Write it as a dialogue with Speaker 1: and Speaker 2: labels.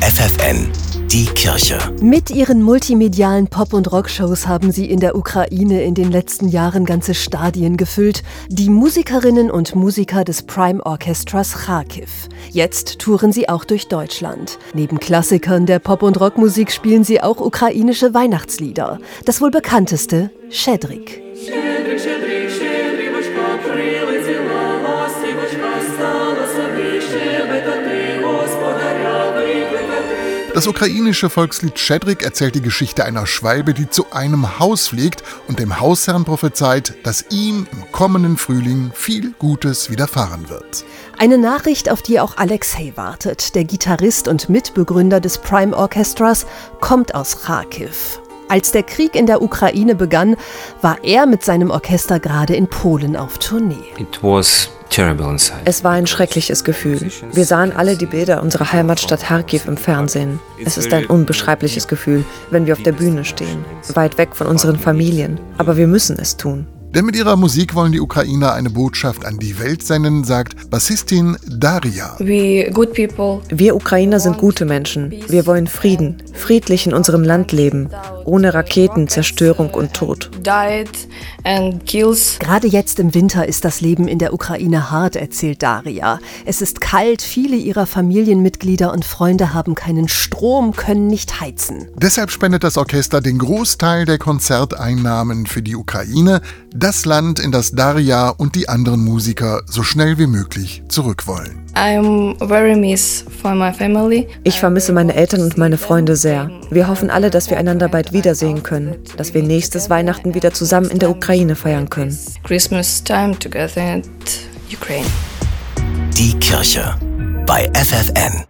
Speaker 1: FFN die Kirche.
Speaker 2: Mit ihren multimedialen Pop- und Rockshows haben sie in der Ukraine in den letzten Jahren ganze Stadien gefüllt. Die Musikerinnen und Musiker des Prime Orchestras Kharkiv. Jetzt touren sie auch durch Deutschland. Neben Klassikern der Pop- und Rockmusik spielen sie auch ukrainische Weihnachtslieder. Das wohl bekannteste, Shedrik. Shedrik, Shedrik, Shedrik,
Speaker 3: Das ukrainische Volkslied Schedrik erzählt die Geschichte einer Schwalbe, die zu einem Haus fliegt und dem Hausherrn prophezeit, dass ihm im kommenden Frühling viel Gutes widerfahren wird.
Speaker 2: Eine Nachricht, auf die auch Alexei wartet. Der Gitarrist und Mitbegründer des Prime Orchestras kommt aus Kharkiv. Als der Krieg in der Ukraine begann, war er mit seinem Orchester gerade in Polen auf Tournee.
Speaker 4: It was
Speaker 5: es war ein schreckliches Gefühl. Wir sahen alle die Bilder unserer Heimatstadt Kharkiv im Fernsehen. Es ist ein unbeschreibliches Gefühl, wenn wir auf der Bühne stehen, weit weg von unseren Familien. Aber wir müssen es tun.
Speaker 3: Denn mit ihrer Musik wollen die Ukrainer eine Botschaft an die Welt senden, sagt Bassistin Daria.
Speaker 5: Wir Ukrainer sind gute Menschen. Wir wollen Frieden, friedlich in unserem Land leben, ohne Raketen, Zerstörung und Tod.
Speaker 2: Gerade jetzt im Winter ist das Leben in der Ukraine hart, erzählt Daria. Es ist kalt, viele ihrer Familienmitglieder und Freunde haben keinen Strom, können nicht heizen.
Speaker 3: Deshalb spendet das Orchester den Großteil der Konzerteinnahmen für die Ukraine, das Land, in das Daria und die anderen Musiker so schnell wie möglich zurück wollen.
Speaker 5: Ich vermisse meine Eltern und meine Freunde sehr. Wir hoffen alle, dass wir einander bald wiedersehen können, dass wir nächstes Weihnachten wieder zusammen in der Ukraine feiern können.
Speaker 1: Christmas time together in Ukraine. Die Kirche bei FFN.